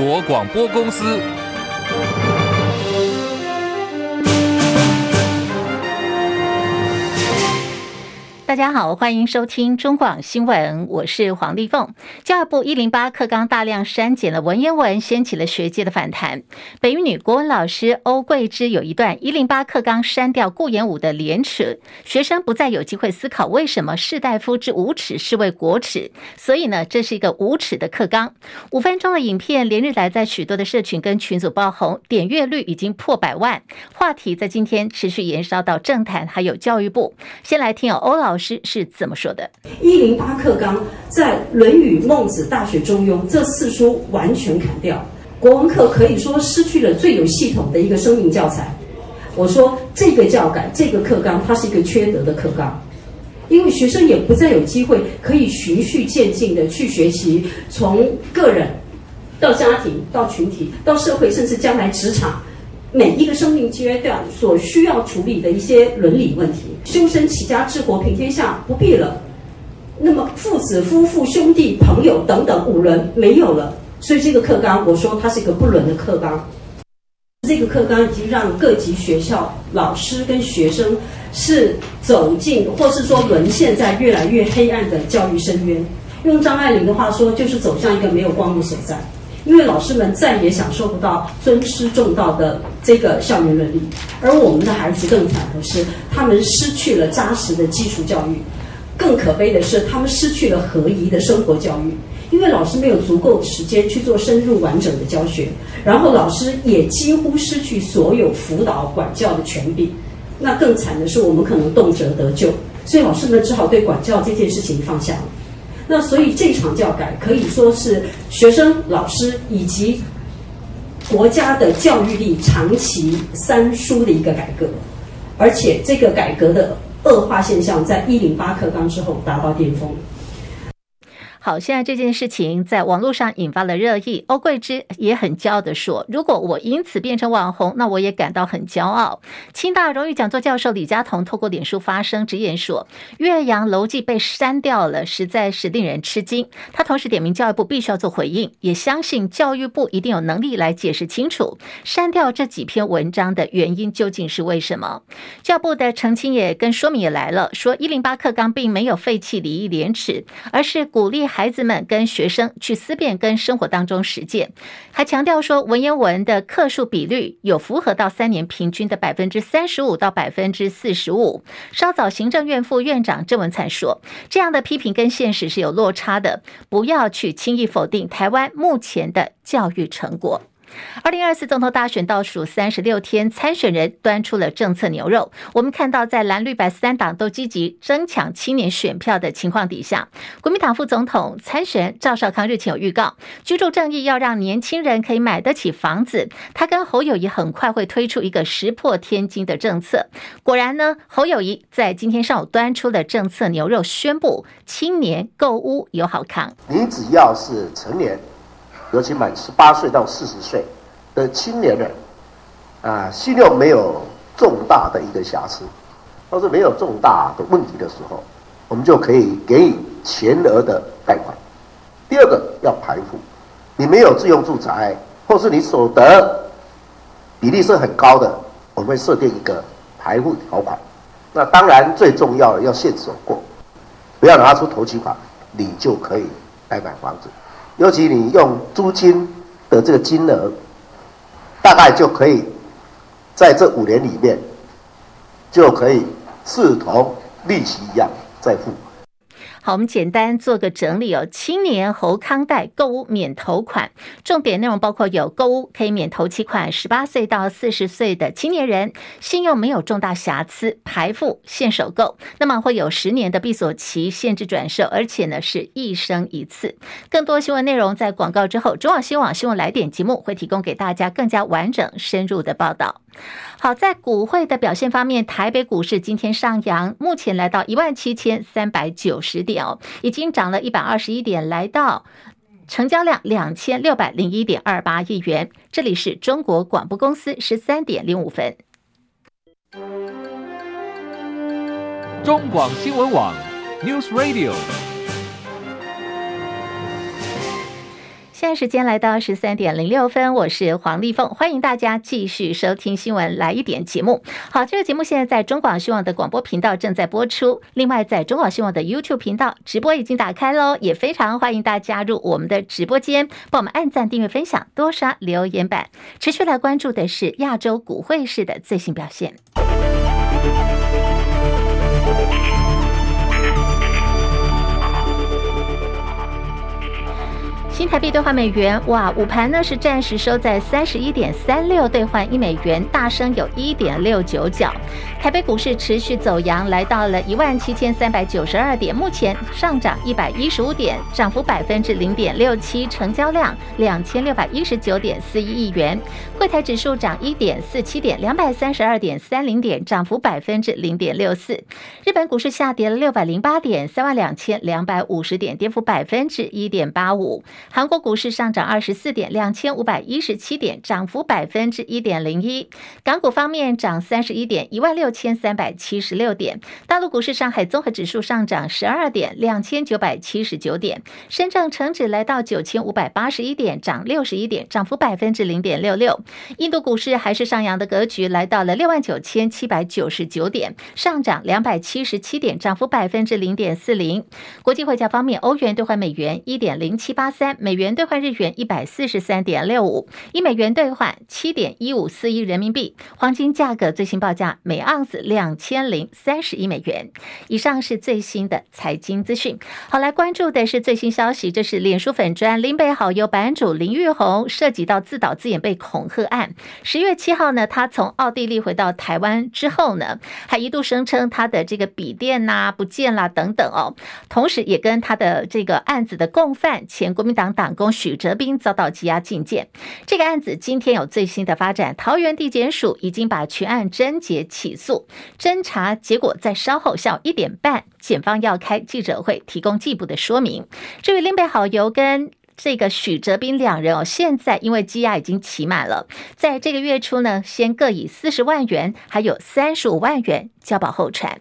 国广播公司。大家好，欢迎收听中广新闻，我是黄丽凤。教育部一零八课纲大量删减了文言文，掀起了学界的反弹。北一女国文老师欧桂芝有一段一零八课纲删掉顾炎武的廉耻，学生不再有机会思考为什么士大夫之无耻是为国耻，所以呢，这是一个无耻的课纲。五分钟的影片连日来在许多的社群跟群组爆红，点阅率已经破百万，话题在今天持续延烧到政坛，还有教育部。先来听有欧老师。是怎么说的？一零八课纲在《论语》《孟子》《大学》《中庸》这四书完全砍掉，国文课可以说失去了最有系统的一个生命教材。我说这个教改，这个课纲，它是一个缺德的课纲，因为学生也不再有机会可以循序渐进的去学习，从个人到家庭到群体到社会，甚至将来职场。每一个生命阶段所需要处理的一些伦理问题，修身齐家治国平天下不必了。那么父子、夫妇、兄弟、朋友等等五伦没有了，所以这个课纲，我说它是一个不伦的课纲。这个课纲已经让各级学校老师跟学生是走进，或是说沦陷在越来越黑暗的教育深渊。用张爱玲的话说，就是走向一个没有光的所在。因为老师们再也享受不到尊师重道的这个校园伦理，而我们的孩子更惨的是，他们失去了扎实的基础教育，更可悲的是，他们失去了合宜的生活教育。因为老师没有足够时间去做深入完整的教学，然后老师也几乎失去所有辅导管教的权柄。那更惨的是，我们可能动辄得咎，所以老师们只好对管教这件事情放下了。那所以这场教改可以说是学生、老师以及国家的教育力长期三输的一个改革，而且这个改革的恶化现象在一零八课纲之后达到巅峰。好，现在这件事情在网络上引发了热议。欧桂芝也很骄傲地说：“如果我因此变成网红，那我也感到很骄傲。”清大荣誉讲座教授李家同透过脸书发声直言说：“岳阳楼记被删掉了，实在是令人吃惊。”他同时点名教育部必须要做回应，也相信教育部一定有能力来解释清楚删掉这几篇文章的原因究竟是为什么。教部的澄清也跟说明也来了，说一零八课纲并没有废弃礼义廉耻，而是鼓励。孩子们跟学生去思辨，跟生活当中实践，还强调说文言文的课数比率有符合到三年平均的百分之三十五到百分之四十五。稍早行政院副院长郑文灿说，这样的批评跟现实是有落差的，不要去轻易否定台湾目前的教育成果。二零二四总统大选倒数三十六天，参选人端出了政策牛肉。我们看到，在蓝绿白三党都积极争抢青年选票的情况底下，国民党副总统参选赵少康日前有预告，居住正义要让年轻人可以买得起房子。他跟侯友谊很快会推出一个石破天惊的政策。果然呢，侯友谊在今天上午端出了政策牛肉，宣布青年购屋有好康。你只要是成年。尤其满十八岁到四十岁的青年人，啊，信用没有重大的一个瑕疵，或是没有重大的问题的时候，我们就可以给予全额的贷款。第二个要排户，你没有自用住宅，或是你所得比例是很高的，我们会设定一个排户条款。那当然最重要的要现手过，不要拿出头期款，你就可以来买房子。尤其你用租金的这个金额，大概就可以在这五年里面，就可以视同利息一样再付。好，我们简单做个整理哦。青年侯康贷购物免投款，重点内容包括有购物可以免投期款，十八岁到四十岁的青年人信用没有重大瑕疵，排付现首购，那么会有十年的闭锁期，限制转售，而且呢是一生一次。更多新闻内容在广告之后，中广新闻新闻来点节目会提供给大家更加完整深入的报道。好，在股汇的表现方面，台北股市今天上扬，目前来到一万七千三百九十点哦，已经涨了一百二十一点，来到成交量两千六百零一点二八亿元。这里是中国广播公司十三点零五分，中广新闻网 News Radio。现在时间来到十三点零六分，我是黄丽凤，欢迎大家继续收听新闻来一点节目。好，这个节目现在在中广新闻的广播频道正在播出，另外在中广新闻的 YouTube 频道直播已经打开喽，也非常欢迎大家加入我们的直播间，帮我们按赞、订阅、分享，多刷留言板。持续来关注的是亚洲股汇市的最新表现。新台币兑换美元，哇，午盘呢是暂时收在三十一点三六兑换一美元，大升有一点六九角。台北股市持续走阳，来到了一万七千三百九十二点，目前上涨一百一十五点，涨幅百分之零点六七，成交量两千六百一十九点四一亿元。柜台指数涨一点四七点，两百三十二点三零点，涨幅百分之零点六四。日本股市下跌了六百零八点，三万两千两百五十点，跌幅百分之一点八五。韩国股市上涨二十四点，两千五百一十七点，涨幅百分之一点零一。港股方面涨三十一点，一万六千三百七十六点。大陆股市，上海综合指数上涨十二点，两千九百七十九点。深证成指来到九千五百八十一点，涨六十一点，涨幅百分之零点六六。印度股市还是上扬的格局，来到了六万九千七百九十九点，上涨两百七十七点，涨幅百分之零点四零。国际汇价方面，欧元兑换美元一点零七八三。美元兑换日元一百四十三点六五，一美元兑换七点一五四一人民币。黄金价格最新报价每盎司两千零三十一美元。以上是最新的财经资讯。好，来关注的是最新消息，这是脸书粉专林北好油版主林玉红涉及到自导自演被恐吓案。十月七号呢，他从奥地利回到台湾之后呢，还一度声称他的这个笔电呐、不见了等等哦，同时也跟他的这个案子的共犯前国民党。党工许哲斌遭到羁押禁见，这个案子今天有最新的发展。桃园地检署已经把全案侦结起诉，侦查结果在稍后下午一点半，检方要开记者会提供进一步的说明。至于林北好油跟这个许哲斌两人哦，现在因为羁押已经期满了，在这个月初呢，先各以四十万元还有三十五万元交保候传。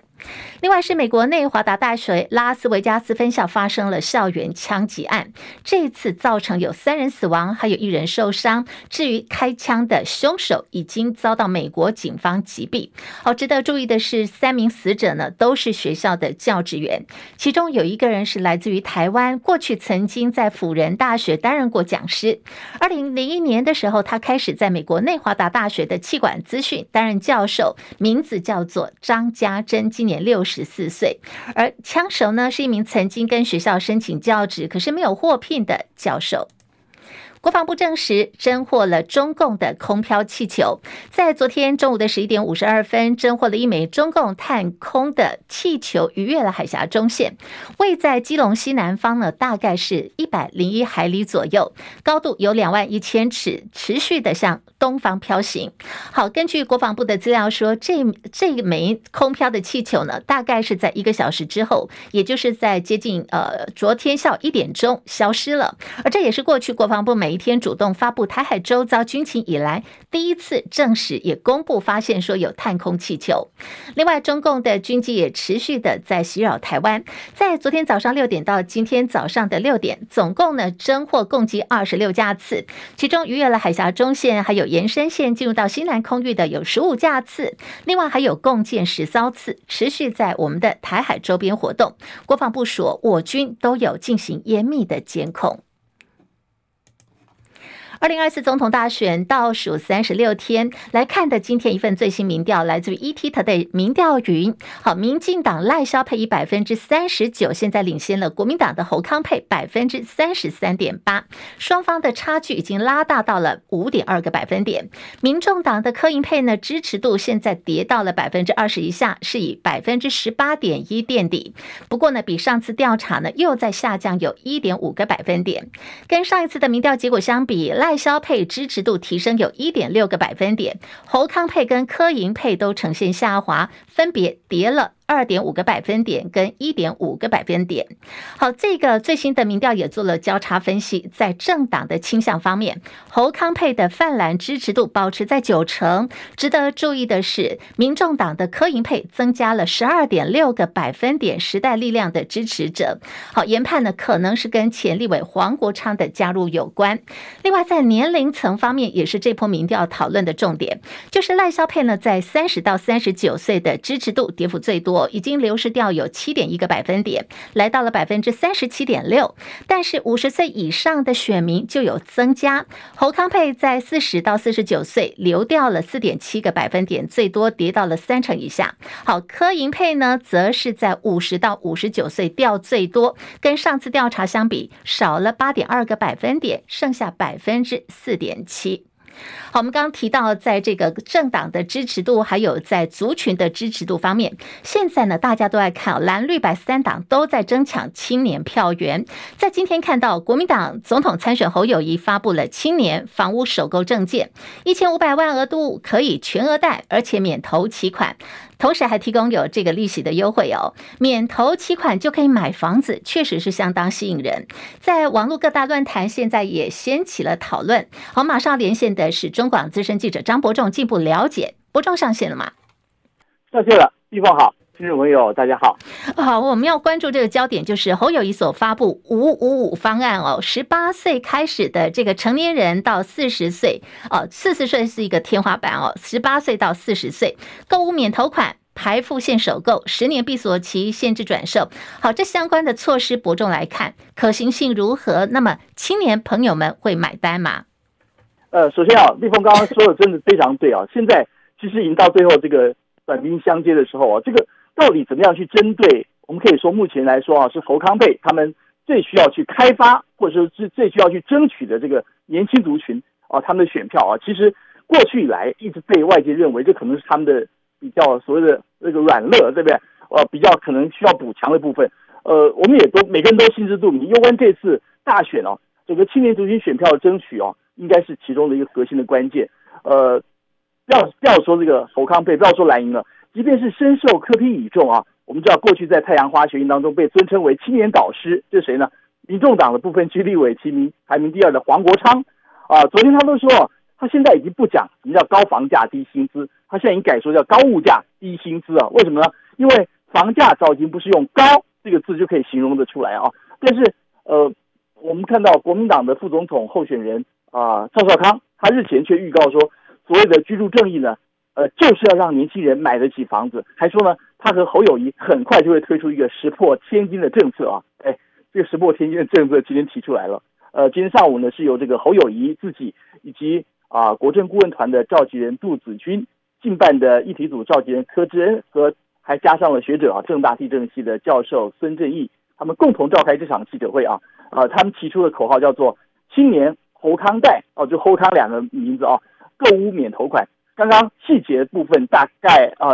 另外是美国内华达大学拉斯维加斯分校发生了校园枪击案，这次造成有三人死亡，还有一人受伤。至于开枪的凶手已经遭到美国警方击毙。好，值得注意的是，三名死者呢都是学校的教职员，其中有一个人是来自于台湾，过去曾经在辅仁大学担任过讲师。二零零一年的时候，他开始在美国内华达大学的气管资讯担任教授，名字叫做张家珍，今年六十四岁，而枪手呢是一名曾经跟学校申请教职，可是没有获聘的教授。国防部证实侦获了中共的空飘气球，在昨天中午的十一点五十二分，侦获了一枚中共探空的气球，逾越了海峡中线，位在基隆西南方呢，大概是一百零一海里左右，高度有两万一千尺，持续的向东方飘行。好，根据国防部的资料说，这这枚空飘的气球呢，大概是在一个小时之后，也就是在接近呃昨天下午一点钟消失了，而这也是过去国防部每一天主动发布台海周遭军情以来，第一次证实也公布发现说有探空气球。另外，中共的军机也持续的在袭扰台湾。在昨天早上六点到今天早上的六点，总共呢侦获共计二十六架次，其中逾越了海峡中线，还有延伸线进入到西南空域的有十五架次。另外还有共建十艘次，持续在我们的台海周边活动。国防部说，我军都有进行严密的监控。二零二四总统大选倒数三十六天，来看的今天一份最新民调，来自于 ETtoday 民调云。好，民进党赖萧配以百分之三十九，现在领先了国民党的侯康配百分之三十三点八，双方的差距已经拉大到了五点二个百分点。民众党的柯银配呢，支持度现在跌到了百分之二十以下，是以百分之十八点一垫底。不过呢，比上次调查呢又在下降有一点五个百分点，跟上一次的民调结果相比，赖。外销配支持度提升有一点六个百分点，侯康配跟科银配都呈现下滑，分别跌了二点五个百分点跟一点五个百分点。好，这个最新的民调也做了交叉分析，在政党的倾向方面，侯康配的泛蓝支持度保持在九成。值得注意的是，民众党的柯银配增加了十二点六个百分点，时代力量的支持者。好，研判呢可能是跟前立委黄国昌的加入有关。另外，在年龄层方面，也是这波民调讨论的重点，就是赖萧佩呢在三十到三十九岁的支持度跌幅最多，已经流失掉有七点一个百分点，来到了百分之三十七点六。但是五十岁以上的选民就有增加，侯康佩在四十到四十九岁流掉了四点七个百分点，最多跌到了三成以下。好，柯银佩呢，则是在五十到五十九岁掉最多，跟上次调查相比少了八点二个百分点，剩下百分之四点七。好，我们刚刚提到，在这个政党的支持度，还有在族群的支持度方面，现在呢，大家都在看蓝绿白三党都在争抢青年票源。在今天看到，国民党总统参选侯友谊发布了青年房屋首购证件，一千五百万额度可以全额贷，而且免头期款。同时还提供有这个利息的优惠哦，免投期款就可以买房子，确实是相当吸引人。在网络各大论坛，现在也掀起了讨论。好，马上连线的是中广资深记者张伯仲，进一步了解。伯仲上线了吗？上线了，地方好，听众朋友大家好。好，我们要关注这个焦点，就是侯友谊所发布“五五五”方案哦，十八岁开始的这个成年人到四十岁哦，四十岁是一个天花板哦，十八岁到四十岁购物免头款。排付现首购，十年闭锁期，限制转售。好，这相关的措施，伯仲来看可行性如何？那么青年朋友们会买单吗？呃，首先啊，立峰刚刚说的真的非常对啊。现在其实已经到最后这个短兵相接的时候啊，这个到底怎么样去针对？我们可以说目前来说啊，是侯康配他们最需要去开发，或者说是最需要去争取的这个年轻族群啊，他们的选票啊，其实过去以来一直被外界认为这可能是他们的。比较所谓的那个软肋，对不对？呃，比较可能需要补强的部分，呃，我们也都每个人都心知肚明。有关这次大选哦，整个青年族群选票的争取哦，应该是其中的一个核心的关键。呃，不要不要说这个侯康配，不要说蓝营了，即便是深受柯 P 倚重啊，我们知道过去在太阳花学运当中被尊称为青年导师，这谁呢？民众党的部分区立委提名排名第二的黄国昌啊，昨天他都说。他现在已经不讲什么叫高房价低薪资，他现在已经改说叫高物价低薪资啊？为什么呢？因为房价早已经不是用高这个字就可以形容得出来啊。但是呃，我们看到国民党的副总统候选人啊、赵少康，他日前却预告说，所谓的居住正义呢，呃，就是要让年轻人买得起房子，还说呢，他和侯友谊很快就会推出一个石破天惊的政策啊。哎，这个石破天惊的政策今天提出来了。呃，今天上午呢是由这个侯友谊自己以及啊，国政顾问团的召集人杜子君，竞办的议题组召集人柯志恩和还加上了学者啊，正大地政系的教授孙正义，他们共同召开这场记者会啊，啊，他们提出的口号叫做“青年侯康贷”哦，就侯康两个名字啊，购屋免头款。刚刚细节部分大概啊，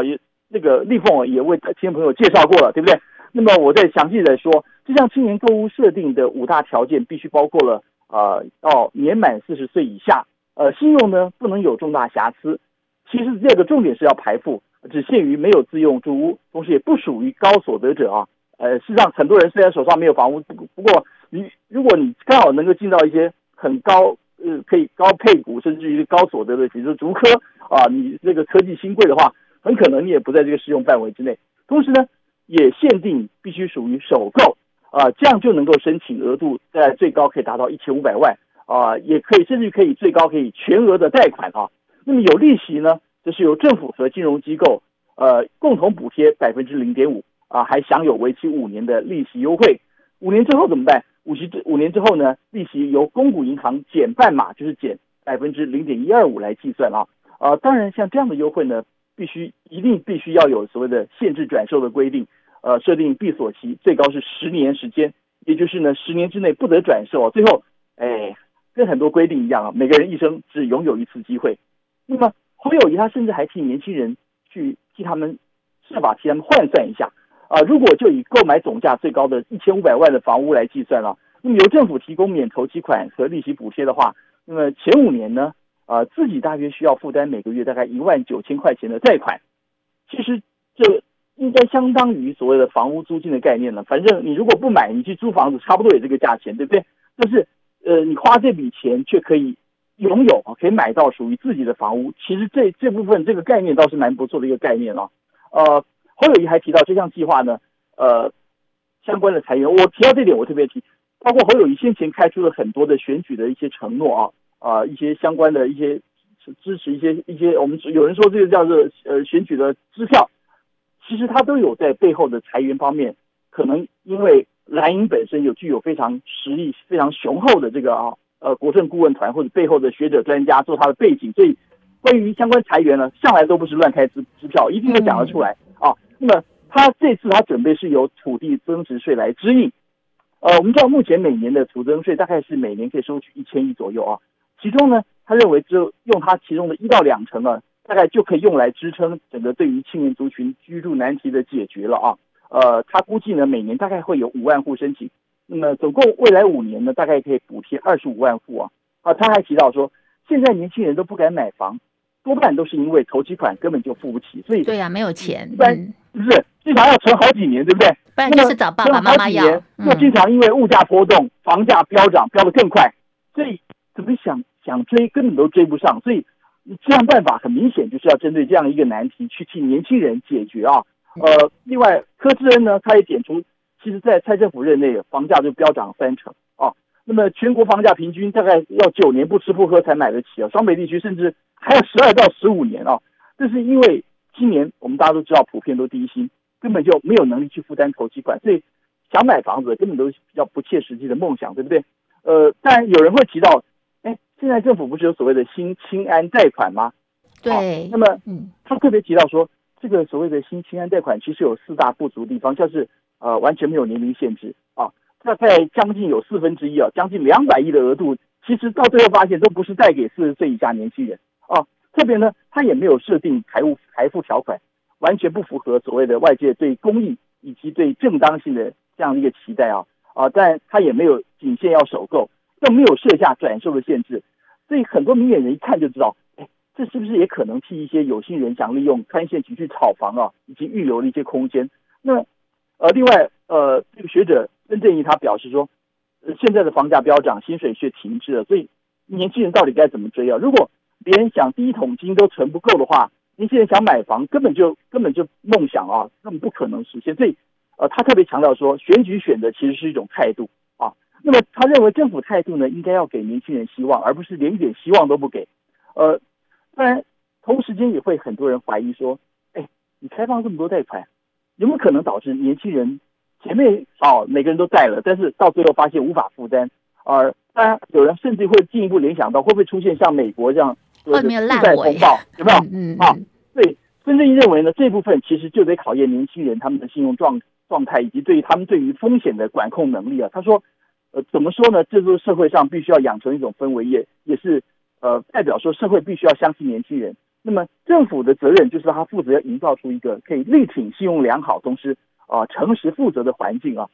那个立凤也为听众朋友介绍过了，对不对？那么我再详细的说，这项青年购屋设定的五大条件，必须包括了啊，要年满四十岁以下。呃，信用呢不能有重大瑕疵。其实这个重点是要排付，只限于没有自用住屋，同时也不属于高所得者啊。呃，事实上很多人虽然手上没有房屋，不过你如果你刚好能够进到一些很高呃可以高配股，甚至于高所得的，比如说竹科啊，你这个科技新贵的话，很可能你也不在这个适用范围之内。同时呢，也限定必须属于首购啊，这样就能够申请额度在最高可以达到一千五百万。啊，也可以，甚至可以最高可以全额的贷款啊。那么有利息呢，就是由政府和金融机构呃共同补贴百分之零点五啊，还享有为期五年的利息优惠。五年之后怎么办？五十五年之后呢，利息由公股银行减半码，就是减百分之零点一二五来计算啊。呃，当然像这样的优惠呢，必须一定必须要有所谓的限制转售的规定，呃，设定闭锁期最高是十年时间，也就是呢十年之内不得转售。最后，哎。跟很多规定一样啊，每个人一生只拥有一次机会。那么侯友谊他甚至还替年轻人去替他们设法替他们换算一下啊，如果就以购买总价最高的一千五百万的房屋来计算了，那么由政府提供免投期款和利息补贴的话，那么前五年呢啊，自己大约需要负担每个月大概一万九千块钱的贷款。其实这应该相当于所谓的房屋租金的概念了。反正你如果不买，你去租房子，差不多也这个价钱，对不对？但是，呃，你花这笔钱却可以拥有，可以买到属于自己的房屋。其实这这部分这个概念倒是蛮不错的一个概念啊。呃，侯友谊还提到这项计划呢，呃，相关的裁员，我提到这点我特别提，包括侯友谊先前开出了很多的选举的一些承诺啊，啊、呃，一些相关的一些支持一些一些，我们有人说这个叫做呃选举的支票。其实他都有在背后的裁员方面，可能因为蓝营本身有具有非常实力、非常雄厚的这个啊呃国政顾问团或者背后的学者专家做他的背景，所以关于相关裁员呢，向来都不是乱开支支票，一定会讲得出来。那么他这次他准备是由土地增值税来支应，呃，我们知道目前每年的土增税大概是每年可以收取一千亿左右啊，其中呢，他认为只有用他其中的一到两成啊。大概就可以用来支撑整个对于青年族群居住难题的解决了啊，呃，他估计呢每年大概会有五万户申请，那么总共未来五年呢大概可以补贴二十五万户啊。啊，他还提到说，现在年轻人都不敢买房，多半都是因为投机款根本就付不起，所以对呀、啊，没有钱，一般不是至少要存好几年，对不对？不然就是找爸爸妈妈要，又经常因为物价波动，房价飙涨，飙得更快，所以怎么想想追根本都追不上，所以。这样办法很明显就是要针对这样一个难题去替年轻人解决啊。呃，另外柯志恩呢，他也点出，其实，在蔡政府任内，房价就飙涨三成啊。那么全国房价平均大概要九年不吃不喝才买得起啊，双北地区甚至还要十二到十五年啊。这是因为今年我们大家都知道，普遍都低薪，根本就没有能力去负担头期款，所以想买房子根本都是比较不切实际的梦想，对不对？呃，但有人会提到。现在政府不是有所谓的新青安贷款吗？对。那么，嗯，他特别提到说，这个所谓的新青安贷款其实有四大不足的地方，就是呃完全没有年龄限制啊，大概将近有四分之一啊，将近两百亿的额度，其实到最后发现都不是贷给四十岁以下年轻人啊。特别呢，他也没有设定财务财富条款，完全不符合所谓的外界对公益以及对正当性的这样的一个期待啊啊，但他也没有仅限要首购。更没有设下转售的限制，所以很多明眼人一看就知道，哎，这是不是也可能替一些有心人想利用宽限期去炒房啊，以及预留了一些空间？那呃，另外呃，这个学者任正义他表示说，现在的房价飙涨，薪水却停滞了，所以年轻人到底该怎么追啊？如果别人想第一桶金都存不够的话，年轻人想买房根本就根本就梦想啊，根本不可能实现。所以呃，他特别强调说，选举选的其实是一种态度啊。那么他认为政府态度呢，应该要给年轻人希望，而不是连一点希望都不给。呃，当然，同时间也会很多人怀疑说，哎，你开放这么多贷款，有没有可能导致年轻人前面哦每个人都贷了，但是到最后发现无法负担？而当然有人甚至会进一步联想到，会不会出现像美国这样的负债风暴？有没有？嗯啊，所以孙正义认为呢，这部分其实就得考验年轻人他们的信用状状态，以及对于他们对于风险的管控能力啊。他说。呃，怎么说呢？这就是社会上必须要养成一种氛围，也也是呃，代表说社会必须要相信年轻人。那么政府的责任就是他负责要营造出一个可以力挺信用良好、同时啊、诚实负责的环境啊。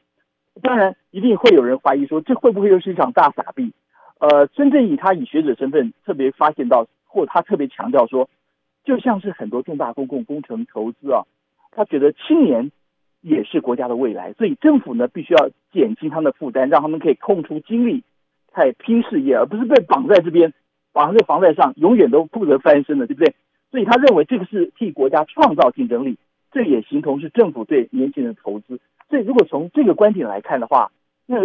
当然，一定会有人怀疑说，这会不会又是一场大傻币？呃，孙正义他以学者身份特别发现到，或他特别强调说，就像是很多重大公共工程投资啊，他觉得青年。也是国家的未来，所以政府呢必须要减轻他们的负担，让他们可以空出精力来拼事业，而不是被绑在这边，绑在房贷上，永远都不得翻身的，对不对？所以他认为这个是替国家创造竞争力，这也形同是政府对年轻人的投资。所以如果从这个观点来看的话，那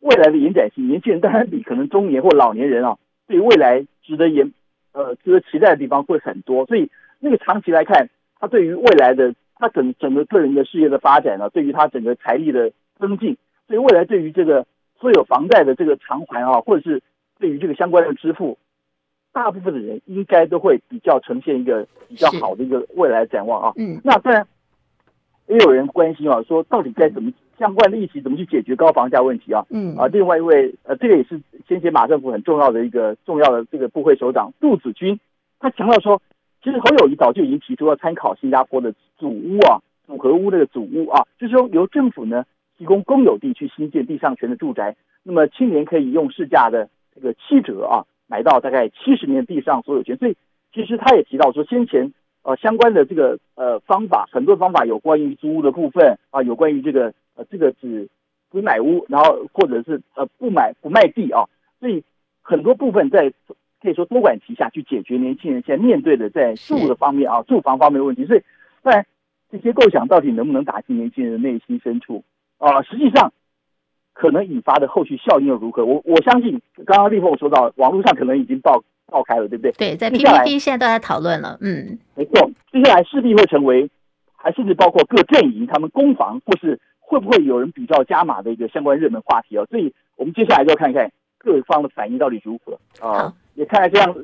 未来的延展性，年轻人当然比可能中年或老年人啊，对未来值得延呃值得期待的地方会很多。所以那个长期来看，他对于未来的。他整整个个人的事业的发展呢，对于他整个财力的增进，所以未来对于这个所有房贷的这个偿还啊，或者是对于这个相关的支付，大部分的人应该都会比较呈现一个比较好的一个未来展望啊。嗯，那当然也有人关心啊，说到底该怎么相关的议题怎么去解决高房价问题啊？嗯啊，另外一位呃，这个也是先前马政府很重要的一个重要的这个部会首长杜子君，他强调说。其实侯友宜早就已经提出要参考新加坡的祖屋啊，组合屋那个组屋啊，就是说由政府呢提供公有地去新建地上权的住宅，那么青年可以用市价的这个七折啊买到大概七十年地上所有权。所以其实他也提到说，先前呃相关的这个呃方法，很多方法有关于租屋的部分啊，有关于这个呃这个只只买屋，然后或者是呃不买不卖地啊，所以很多部分在可以说多管齐下去解决年轻人现在面对的在住的方面啊住房方面的问题。所以，当然这些构想到底能不能打进年轻人的内心深处啊？实际上。可能引发的后续效应又如何？我我相信，刚刚立峰说到，网络上可能已经爆爆开了，对不对？对，在 PPT 现在都在讨论了。嗯，没错，接下来势必会成为，还甚至包括各阵营他们攻防，或是会不会有人比较加码的一个相关热门话题哦。所以我们接下来就要看一看各方的反应到底如何啊，呃、也看看这样。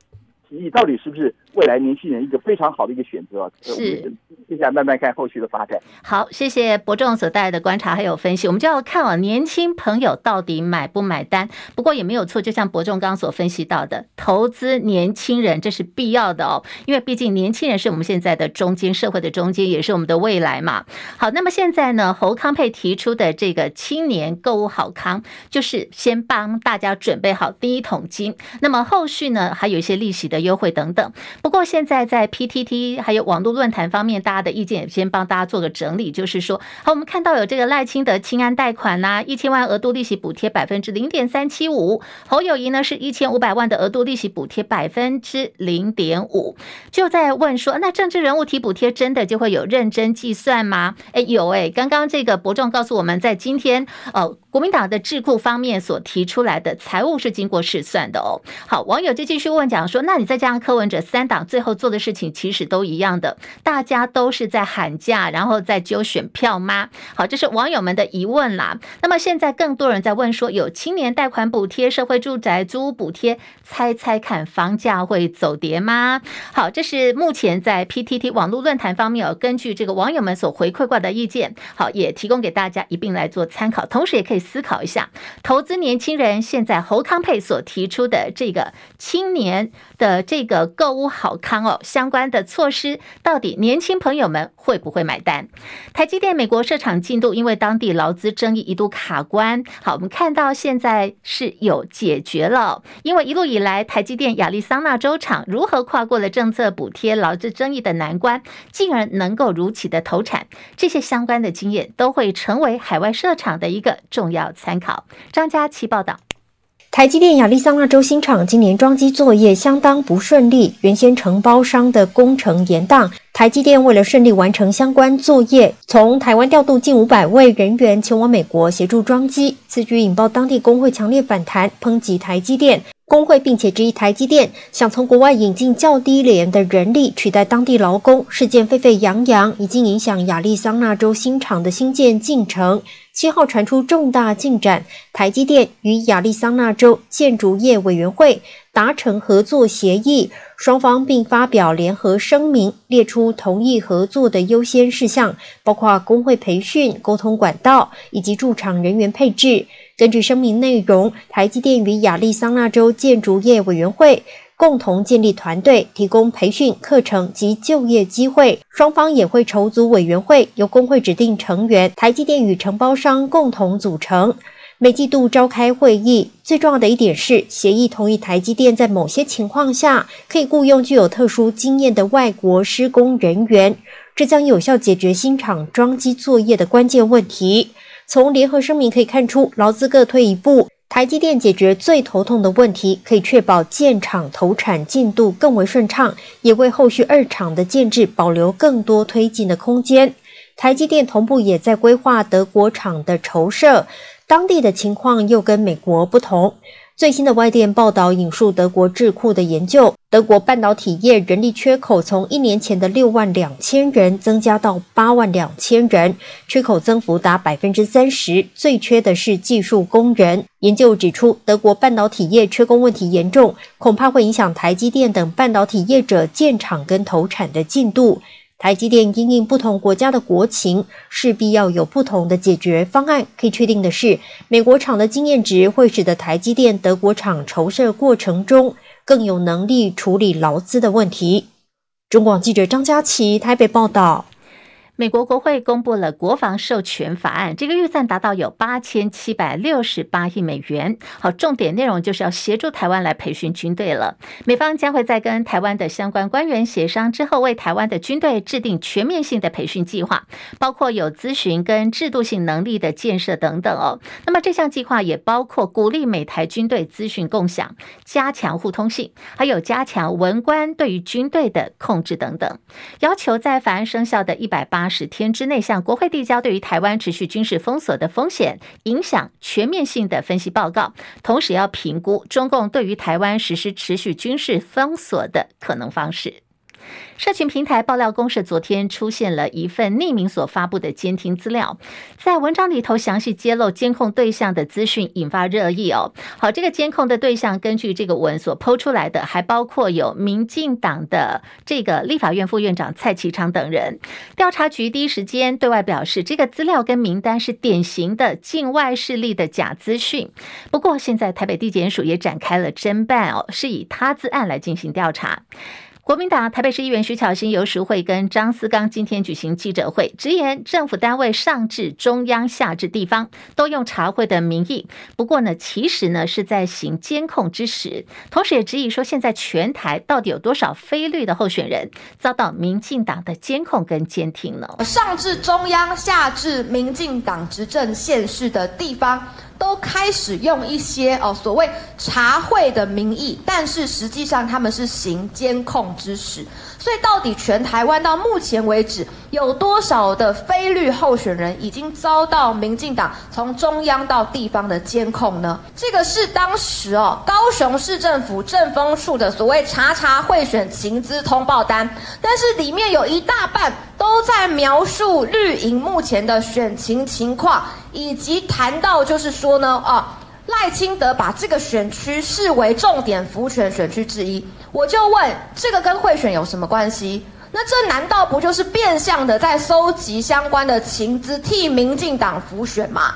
到底是不是未来年轻人一个非常好的一个选择？是，接下来慢慢看后续的发展。好，谢谢伯仲所带来的观察还有分析。我们就要看啊，年轻朋友到底买不买单？不过也没有错，就像伯仲刚刚所分析到的，投资年轻人这是必要的哦，因为毕竟年轻人是我们现在的中间社会的中间，也是我们的未来嘛。好，那么现在呢，侯康佩提出的这个青年购物好康，就是先帮大家准备好第一桶金，那么后续呢，还有一些利息的。优惠等等，不过现在在 PTT 还有网络论坛方面，大家的意见也先帮大家做个整理，就是说，好，我们看到有这个赖清德清安贷款呐、一千万额度利息补贴百分之零点三七五，侯友谊呢是一千五百万的额度利息补贴百分之零点五，就在问说，那政治人物提补贴真的就会有认真计算吗？哎，有哎，刚刚这个伯仲告诉我们在今天呃国民党的智库方面所提出来的财务是经过试算的哦。好，网友就继续问讲说，那你？再加上柯文哲三党最后做的事情其实都一样的，大家都是在喊价，然后在揪选票吗？好，这是网友们的疑问啦。那么现在更多人在问说，有青年贷款补贴、社会住宅租屋补贴，猜猜看房价会走跌吗？好，这是目前在 PTT 网络论坛方面有根据这个网友们所回馈过的意见，好，也提供给大家一并来做参考，同时也可以思考一下，投资年轻人现在侯康配所提出的这个青年的。这个购物好康哦，相关的措施到底年轻朋友们会不会买单？台积电美国设厂进度因为当地劳资争议一度卡关，好，我们看到现在是有解决了，因为一路以来台积电亚利桑那州厂如何跨过了政策补贴劳资争议的难关，进而能够如期的投产，这些相关的经验都会成为海外设厂的一个重要要参考。张佳琪报道。台积电亚利桑那州新厂今年装机作业相当不顺利，原先承包商的工程延宕。台积电为了顺利完成相关作业，从台湾调度近五百位人员前往美国协助装机。此举引爆当地工会强烈反弹，抨击台积电。工会并且质疑台积电想从国外引进较低廉的人力取代当地劳工，事件沸沸扬扬，已经影响亚利桑那州新厂的兴建进程。七号传出重大进展，台积电与亚利桑那州建筑业委员会达成合作协议，双方并发表联合声明，列出同意合作的优先事项，包括工会培训、沟通管道以及驻厂人员配置。根据声明内容，台积电与亚利桑那州建筑业委员会共同建立团队，提供培训课程及就业机会。双方也会筹组委员会，由工会指定成员，台积电与承包商共同组成，每季度召开会议。最重要的一点是，协议同意台积电在某些情况下可以雇佣具有特殊经验的外国施工人员，这将有效解决新厂装机作业的关键问题。从联合声明可以看出，劳资各退一步，台积电解决最头痛的问题，可以确保建厂投产进度更为顺畅，也为后续二厂的建制保留更多推进的空间。台积电同步也在规划德国厂的筹设，当地的情况又跟美国不同。最新的外电报道引述德国智库的研究，德国半导体业人力缺口从一年前的六万两千人增加到八万两千人，缺口增幅达百分之三十，最缺的是技术工人。研究指出，德国半导体业缺工问题严重，恐怕会影响台积电等半导体业者建厂跟投产的进度。台积电因应不同国家的国情，势必要有不同的解决方案。可以确定的是，美国厂的经验值会使得台积电德国厂筹设过程中更有能力处理劳资的问题。中广记者张佳琪台北报道。美国国会公布了国防授权法案，这个预算达到有八千七百六十八亿美元。好，重点内容就是要协助台湾来培训军队了。美方将会在跟台湾的相关官员协商之后，为台湾的军队制定全面性的培训计划，包括有咨询跟制度性能力的建设等等哦。那么这项计划也包括鼓励美台军队资讯共享、加强互通性，还有加强文官对于军队的控制等等，要求在法案生效的一百八。十天之内向国会递交对于台湾持续军事封锁的风险影响全面性的分析报告，同时要评估中共对于台湾实施持续军事封锁的可能方式。社群平台爆料公社昨天出现了一份匿名所发布的监听资料，在文章里头详细揭露监控对象的资讯，引发热议哦。好，这个监控的对象根据这个文所抛出来的，还包括有民进党的这个立法院副院长蔡其昌等人。调查局第一时间对外表示，这个资料跟名单是典型的境外势力的假资讯。不过，现在台北地检署也展开了侦办哦，是以他资案来进行调查。国民党台北市议员徐巧芯、游淑慧跟张思刚今天举行记者会，直言政府单位上至中央、下至地方都用查会的名义，不过呢，其实呢是在行监控之实，同时也质疑说，现在全台到底有多少非绿的候选人遭到民进党的监控跟监听呢？上至中央，下至民进党执政县市的地方。都开始用一些哦所谓茶会的名义，但是实际上他们是行监控之实。所以到底全台湾到目前为止有多少的非绿候选人已经遭到民进党从中央到地方的监控呢？这个是当时哦高雄市政府政风处的所谓查查贿选情资通报单，但是里面有一大半都在描述绿营目前的选情情况。以及谈到就是说呢，啊，赖清德把这个选区视为重点辅选选区之一，我就问，这个跟贿选有什么关系？那这难道不就是变相的在收集相关的情资，替民进党服选吗？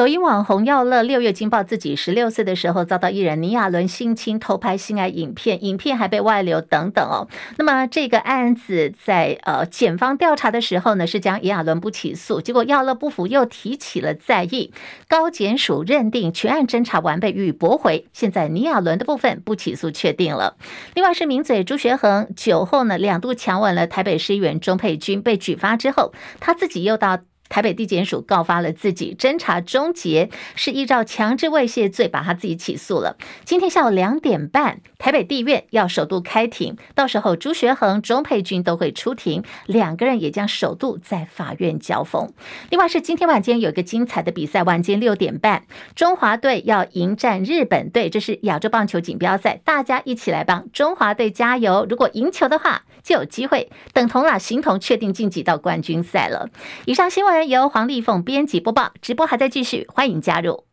抖音网红耀乐六月惊爆自己十六岁的时候遭到艺人倪亚伦性侵、偷拍性爱影片，影片还被外流等等哦。那么这个案子在呃检方调查的时候呢，是将倪亚伦不起诉，结果耀乐不服又提起了再议，高检署认定全案侦查完备予以驳回，现在倪亚伦的部分不起诉确定了。另外是名嘴朱学恒酒后呢两度强吻了台北市议员钟佩君，被举发之后，他自己又到。台北地检署告发了自己，侦查终结，是依照强制猥亵罪把他自己起诉了。今天下午两点半，台北地院要首度开庭，到时候朱学恒、钟沛君都会出庭，两个人也将首度在法院交锋。另外是今天晚间有一个精彩的比赛，晚间六点半，中华队要迎战日本队，这是亚洲棒球锦标赛，大家一起来帮中华队加油！如果赢球的话，就有机会等同了，形同确定晋级到冠军赛了。以上新闻由黄丽凤编辑播报，直播还在继续，欢迎加入。